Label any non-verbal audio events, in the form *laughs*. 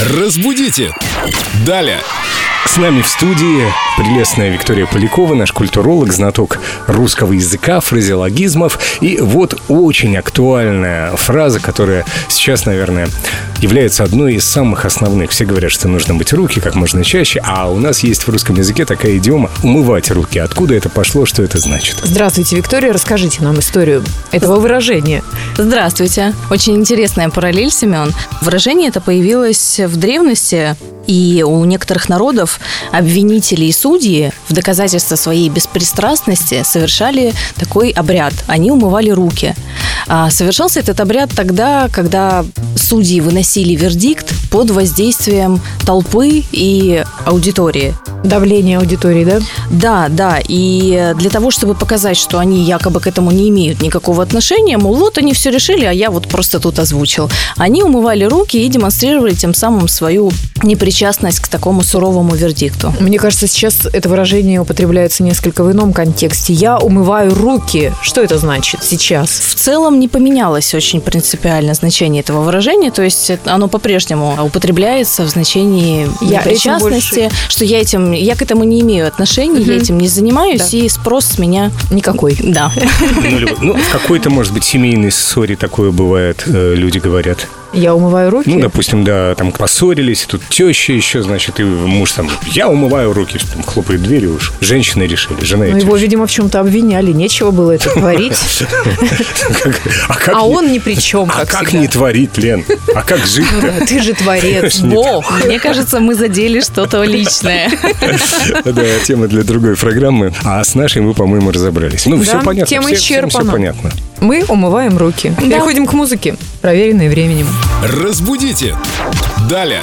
Разбудите! Далее! С нами в студии прелестная Виктория Полякова, наш культуролог, знаток русского языка, фразеологизмов. И вот очень актуальная фраза, которая сейчас, наверное, является одной из самых основных. Все говорят, что нужно мыть руки как можно чаще, а у нас есть в русском языке такая идиома «умывать руки». Откуда это пошло, что это значит? Здравствуйте, Виктория. Расскажите нам историю этого выражения. Здравствуйте. Очень интересная параллель, Семен. Выражение это появилось в древности, и у некоторых народов обвинители и судьи в доказательство своей беспристрастности совершали такой обряд. Они умывали руки. А совершался этот обряд тогда, когда судьи выносили вердикт под воздействием толпы и аудитории. Давление аудитории, да? Да, да. И для того, чтобы показать, что они якобы к этому не имеют никакого отношения, мол, вот они все решили, а я вот просто тут озвучил. Они умывали руки и демонстрировали тем самым свою непричастность к такому суровому вердикту. Мне кажется, сейчас это выражение употребляется несколько в ином контексте. Я умываю руки. Что это значит сейчас? В целом не поменялось очень принципиально значение этого выражения, то есть оно по-прежнему употребляется в значении Я непричастности, больше- что я этим, я к этому не имею отношения, я этим не занимаюсь, и спрос с меня Никакой. да. Ну, ну, в какой-то, может быть, семейной ссоре такое бывает, э, люди говорят. Я умываю руки. Ну, допустим, да, там поссорились, и тут теща еще, значит, и муж там, я умываю руки, там, хлопает дверью уж. Женщины решили, жена Ну, его, видимо, в чем-то обвиняли. Нечего было это творить. *laughs* А, как А он ни при чем, А как не творить, Лен? А как жить-то? Ты же творец, бог. Мне кажется, мы задели что-то личное. *laughs* Да, тема для другой программы. А с нашей мы, по-моему, разобрались. Ну, все понятно. тема всем все исчерпана. понятно. Мы умываем руки. Переходим к музыке, проверенной временем. Разбудите! Далее!